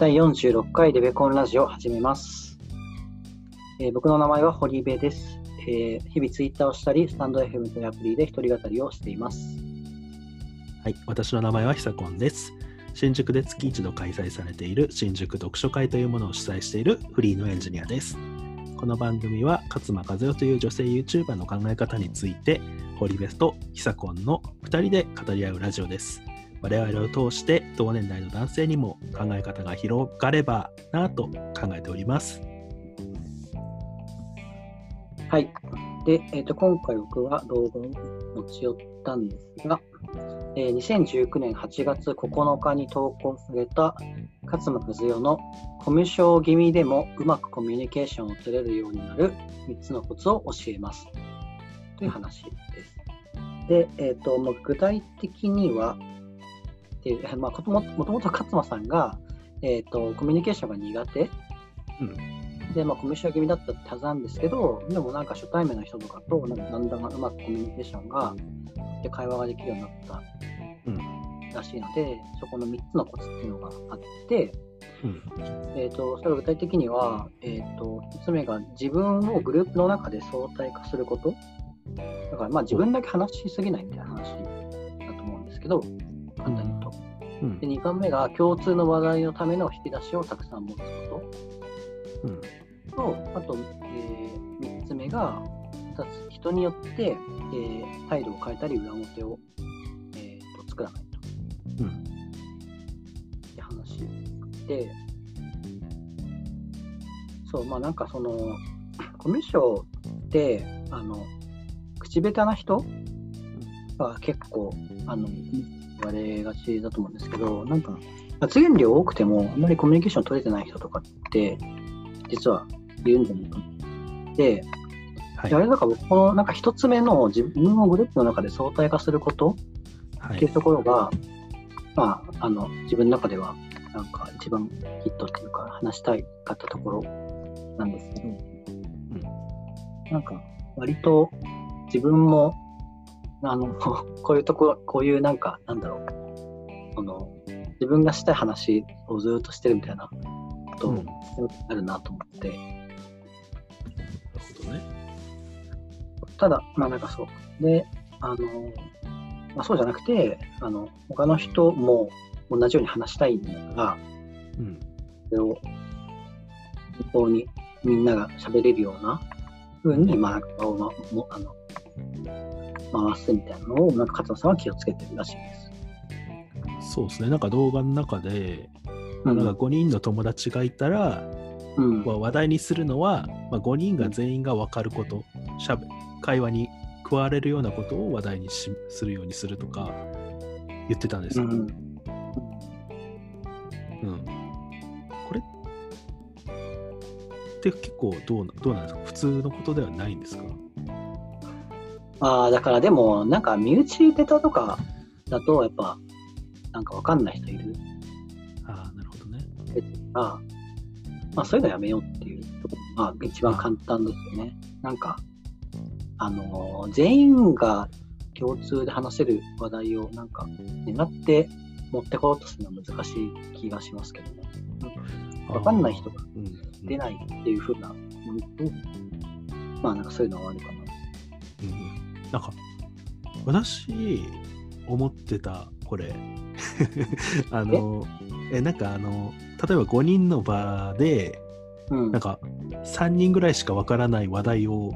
第46回レベコンラジオ始めます。えー僕の名前は堀部です、えー日々ツイッターをしたり、スタンド FM というアプリで一人語りをしています。はい、私の名前はひさこんです。新宿で月一度開催されている新宿読書会というものを主催しているフリーのエンジニアです。この番組は勝間和代という女性 YouTuber の考え方について、堀部とひさこんの2人で語り合うラジオです。我々を通して同年代の男性にも考え方が広がればなと考えております。はい。で、えー、と今回僕は動画を持ち寄ったんですが、えー2019年8月9日に投稿された勝間和代のコミュ障気味でもうまくコミュニケーションを取れるようになる3つのコツを教えますという話です。で、えーとまあ、具体的には、でまあ、ことももともと勝間さんが、えー、とコミュニケーションが苦手。うん、で、まあ、コミュ障気味だったってはずなんですけど、でもなんか初対面の人とかと、なんかだんだんうまくコミュニケーションが、で会話ができるようになったうん、らしいので、そこの3つのコツっていうのがあって、うん、えー、とそれは具体的には、えー、と1つ目が自分をグループの中で相対化すること。だからまあ自分だけ話しすぎないみたいな話だと思うんですけど、簡単に言うと。うん。で、2番目が共通の話題のための引き出しをたくさん持つこと。うん、と、あと、え3つ目が、人によって、えー態度を変えたり裏表を、えーと作らないと。うん、って話。で、そう、まあなんかその、コミュ障って、あの、口下手な人が結構、あの、言われがちだと思うんですけど、なんか、発言量多くても、あんまりコミュニケーション取れてない人とかって、実はいるんじゃないかな。で、はい。であれだから僕このなんか一つ目の自分をグループの中で相対化することはい。っていう、ところが、まあ、あの自分の中ではなんか一番ヒットっていうか話したいかったところなんですけど、なんか割と自分もあの こういうところこういうなんかなんだろう。その自分がしたい話をずっとしてるみたいなことうん。をあるなと思って、なるほどね。ただまあなんかそう。であの、まあ、そうじゃなくてあの他の人も同じように話したいんだからうん、それを本当にみんなが喋れるような風に、まあ、場を、ま、もあの回すみたいなのを、なんか勝間さんは気をつけてるらしいです。そうですね。なんか動画の中で、うん。なんか5人の友達がいたら、うん。まあ話題にするのは、まあ、5人が全員が分かること、しゃべ会話に加われるようなことを話題にしするようにするとか言ってたんですよ。うん。うん。これって結構どうなどうなんですか？普通のことではないんですか？ああ、だからでも、なんか身内ネタとかだと、やっぱ、なんかわかんない人いるああ、なるほどね。から、まあ、そういうのやめようっていうところが一番簡単ですよね。なんか、あのー全員が共通で話せる話題をなんか願って持ってこようとするのは難しい気がしますけどね。わかんない人が出ないっていう風なものと、まあなんかそういうのはあるかな。うんうんなんか私思ってたこれ。あのえ？なんかあの例えば5人の場でうん。なん。か3人ぐらいしかわからない話題を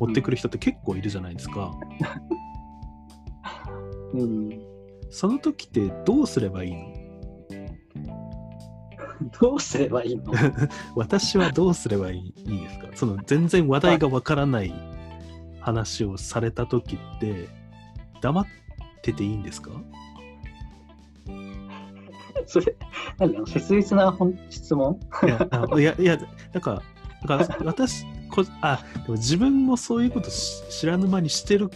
持ってくる人って結構いるじゃないですか、うん、その時ってどうすればいいの？どうすればいいの？私はどうすればいいいいですか？その全然話題がわからない話をされた時って黙ってていいんですか？それ、切実な本質問？いや、あいや、なんか、なんか私こ、あ、でも自分もそういうことし知らぬ間にしてる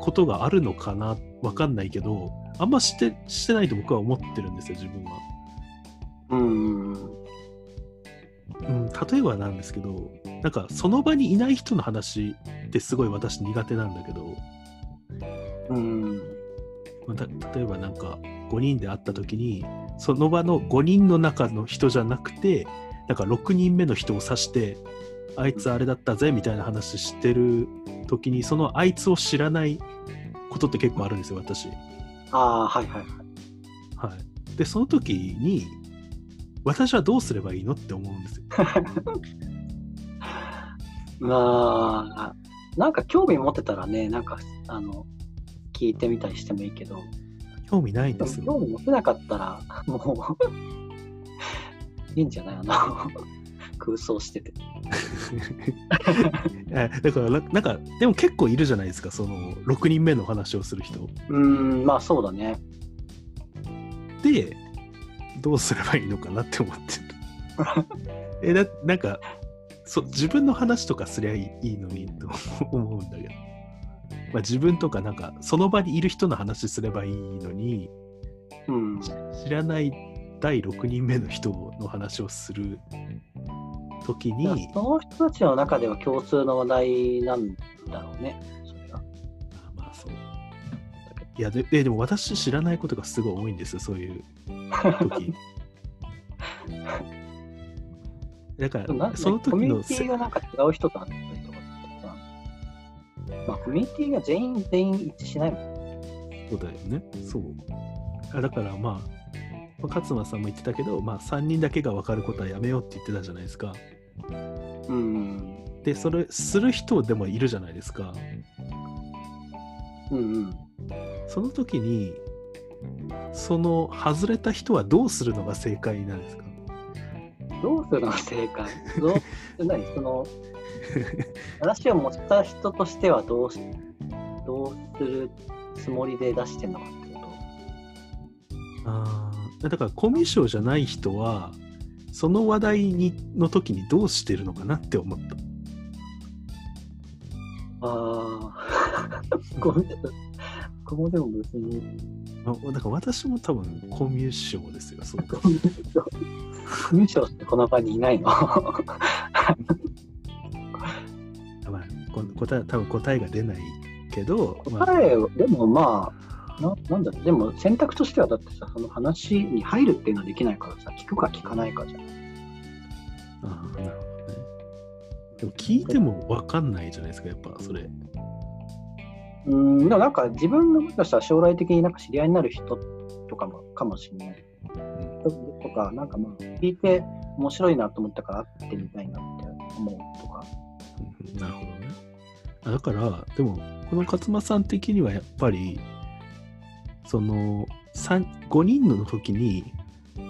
ことがあるのかな、わかんないけど、あんましてしてないと僕は思ってるんですよ、自分は。うん。うん、例えばなんですけど、なんか、その場にいない人の話ってすごい私苦手なんだけど、うん。まあた例えばなんか、5人で会った時に、その場の5人の中の人じゃなくてなんか6人目の人を指してあいつあれだったぜみたいな話してる時にそのあいつを知らないことって結構あるんですよ私。ああ、はいはいはい。はい、でその時に私はどうすればいいのって思うんですよ。まあ、なんか興味持ってたらね、なんか、あの、聞いてみたりしてもいいけど、興味ないんですよ。興味持てなかったら、もう、いいんじゃない？あの、空想してて。えだからななんかでも結構いるじゃないですかその6人目の話をする人。うーん、まあそうだね。でどうすればいいのかなって思ってる。えだなんかそ自分の話とかすりゃいいのにと思うんだけど、まあ、自分とかなんかその場にいる人の話すればいいのにうん。知らない第6人目の人の話をする時にその人たちの中では共通の話題なんだろうね。それが。あまあそういやでででも私知らないことがすごい多いんですよそういう時 だかならその時コミュニティがなんか違う人と会ったりとかってさ、まあコミュニティが全員全員一致しないもん。そうだよね。そう。あだからまあ、まあ勝間さんも言ってたけど、まあ3人だけが分かることはやめようって言ってたじゃないですか。うん。で、それする人でもいるじゃないですか。うんうん。その時に、その外れた人はどうするのが正解なんですか？どうするのが正解？どう？何その話を持った人としてはどうしどうするつもりで出してんのかってこあーだからコミュ障じゃない人は、その話題にの時にどうしてるのかなって思った。とああ ごめんここでも別にまあだから私も多分コミュ障ですよ。そうコミュ障コミュ障ってこの場にいないの？まあ、こ答え多分答えが出ないけど、まあ、答えをでもまあななんだろうでも選択としてはだってさその話に入るっていうのはできないからさ聞くか聞かないかじゃんああ、なるほどね。でも聞いても分かんないじゃないですか、やっぱそれ。うんでもなんか自分のもしかしたら将来的になんか知り合いになる人とかもかもしれないとかなんかまあ聞いて面白いなと思ったから会ってみたいなって思うとかうんなるほどね。あだから、でも、この勝間さん的にはやっぱり、その、三5人の時に、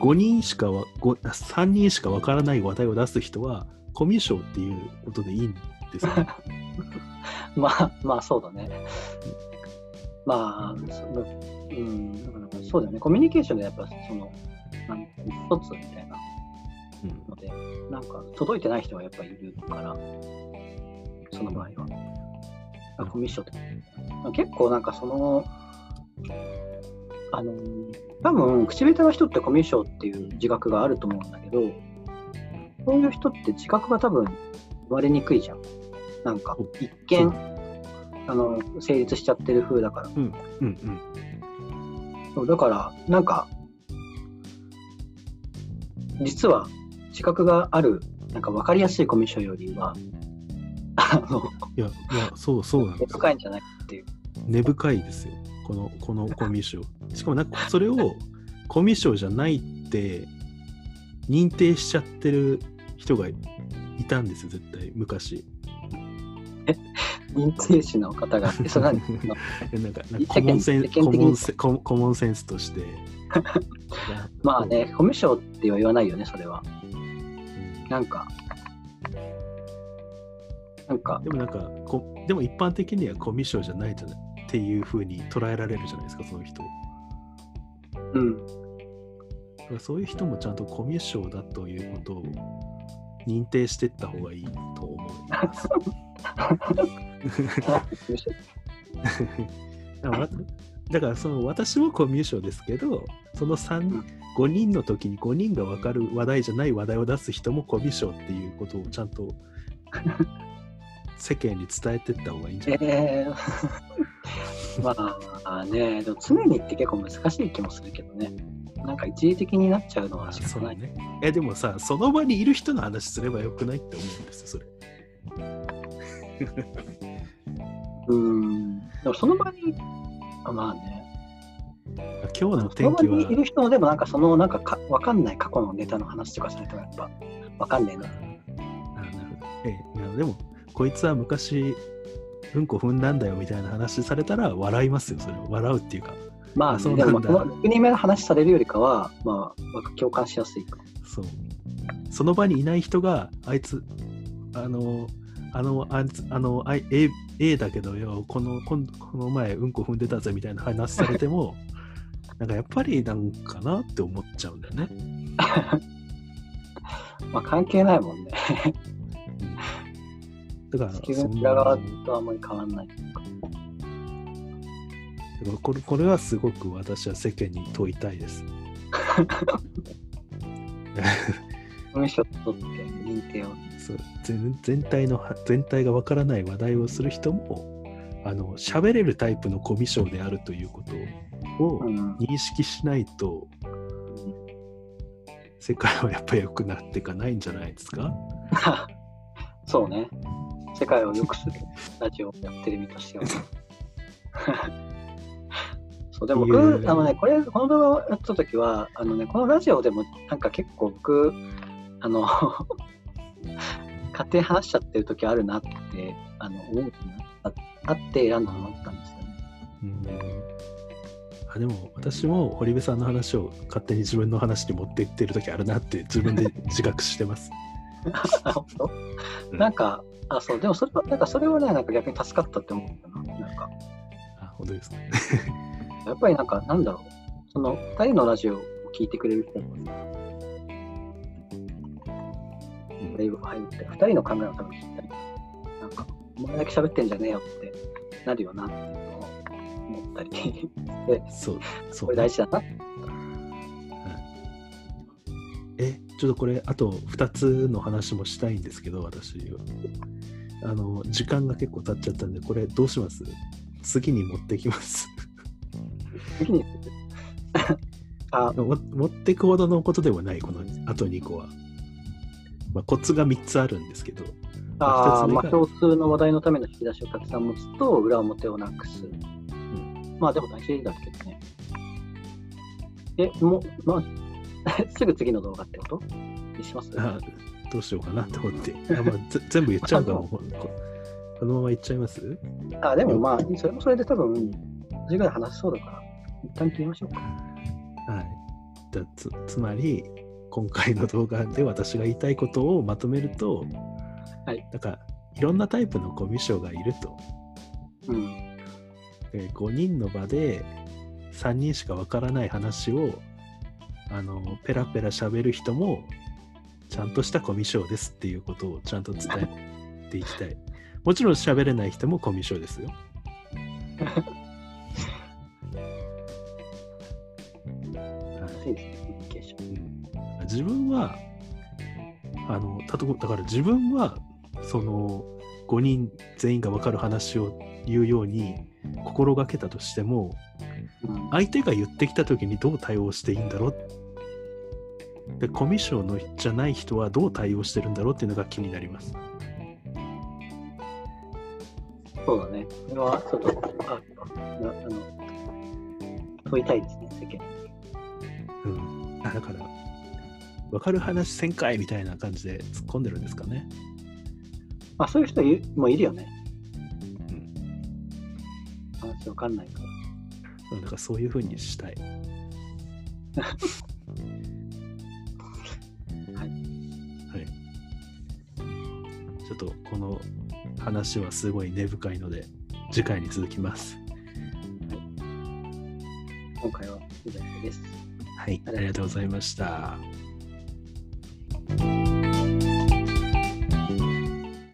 5人しかわ、ご3人しか分からない話題を出す人は、コミュ障っていうことでいいんですよね。まあまあそうだね。まあそのうんだからそうだよね。コミュニケーションでやっぱそのなん一つみたいな。うん。のでなんか届いてない人がやっぱりいるから。その場合は。あコミュ障って結構なんかそのあの多分口下手な人ってコミュ障っていう自覚があると思うんだけどそういう人って自覚が多分生まれにくいじゃんなんか一見あの成立しちゃってる風だからうんうんそうだからなんか実は自覚があるなんか分かりやすいコミュ障よりはあのいや、いや、そうそうなんですよ。深いんじゃないっていう根深いですよ。この、このコミュ障。しかもなんか、それをコミュ障じゃないって認定しちゃってる人がいたんですよ、絶対、昔。認定士の方がそれ なんか、なんかコモンセン世間的にコモンセココモンセンスとして。まあねコミュ障っては言わないよねそれはうんなんかなんかでもなんかこ、でも一般的にはコミュ障じゃないじゃないっていうふうに捉えられるじゃないですか、その人。うんそういう人もちゃんとコミュ障だということを認定していった方がいいと。だからだからその私もコミュ障ですけど、その3、5人の時に5人が分かる話題じゃない話題を出す人もコミュ障っていうことをちゃんと世間に伝えていった方がいいんじゃない？えー、まあねでも常にって結構難しい気もするけどねなんか一時的になっちゃうのはあ仕方ない。そうね。え、でもさ、その場にいる人の話すればよくない？って思うんですよ、それ。うん。でもその場に、あまあね。今日のその天気場にいは。る人のでもなんかそのなんかかわかんない過去のネタの話とかされてもやっぱわかんねえな。あなるほど。えいやでも、こいつは昔、うんこ踏んだんだよみたいな話されたら笑いますよ、それは。笑うっていうか。まあ、あそうでなんだもまあこの6人目の話されるよりかは、まあ、共感しやすいか。そう。その場にいない人が、あいつ、あの、あの、ああの、あい A, A だけどよ、この、今この前、うんこ踏んでたぜみたいな話されても、なんかやっぱりなんかなって思っちゃうんだよね。まあ、関係ないもんね。だから、自分裏側とあんまり変わんない。だからこれこれはすごく私は世間に問いたいです。文章を取って認定を。そう全全体の全体がわからない話題をする人もあの喋れるタイプのコミュ障であるということをうん。認識しないと世界はやっぱり良くなっていかないんじゃないですか？そうね。世界を良くするラジオをやってる身としては。そうでも僕、あのね、これ、この動画をやったときは、あのね、このラジオでもなんか結構僕、あの、勝手に話しちゃってる時あるなって、あの、思うようになったあって選んだと思ったんですよね。うんあでも私も堀部さんの話を勝手に自分の話に持っていってる時あるなって自分で自覚してます。なんか、あ、そう、でもそれは、なんかそれはね、なんか逆に助かったって思ったな。なんか、あ本当ですか。やっぱりなんか、なんだろう、その、二人のラジオを聞いてくれる人とかさ、うんライブ入って、二人の考えを多分聞いたり、なんか、お前だけ喋ってんじゃねえよってなるよなっていうのを思ったり、で、そうそうこれ大事だな。えちょっとこれあと2つの話もしたいんですけど私。はあの時間が結構経っちゃったんでこれどうします？次に持ってきます。次に、あ、も持ってくほどのことではないこのあと2個は、まあ、コツが3つあるんですけどあーまあ、共通の話題のための引き出しをたくさん持つと、裏表をなくす。ん。まあ、でも大事だけどね。え、もう、まあ、すぐ次の動画ってこと？にします？あどうしようかなと思って。あ、まあ、ぜ 全部言っちゃうかも。こ このまま言っちゃいます？あ、でもまあ、それもそれで多分、次ぐらい話しそうだから、一旦切りましょうか。はい。だつつまり今回の動画で私が言いたいことをまとめると、はい、だからいろんなタイプのコミュ障がいると。うん。で5人の場で3人しかわからない話をあのペラペラ喋る人もちゃんとしたコミュ障ですっていうことをちゃんと伝えていきたい。もちろん喋れない人もコミュ障ですよ。はい自分はあのたとだから自分はその5人全員が分かる話を言うように心がけたとしてもうん相手が言ってきた時にどう対応していいんだろう？でコミュ障のじゃない人はどう対応してるんだろうっていうのが気になります。そうだね。これはちょっと、あ、あの、問いたいですね、世間に。うん、あだから分かる話せんかいみたいな感じで突っ込んでるんですかね。まあ、そういう人いるもいるよね。うん話わかんないから。だからそういうふうにしたい。はい。はい。ちょっとこの話はすごい根深いので、次回に続きます。今回は以上です。はい、ありがとうございました。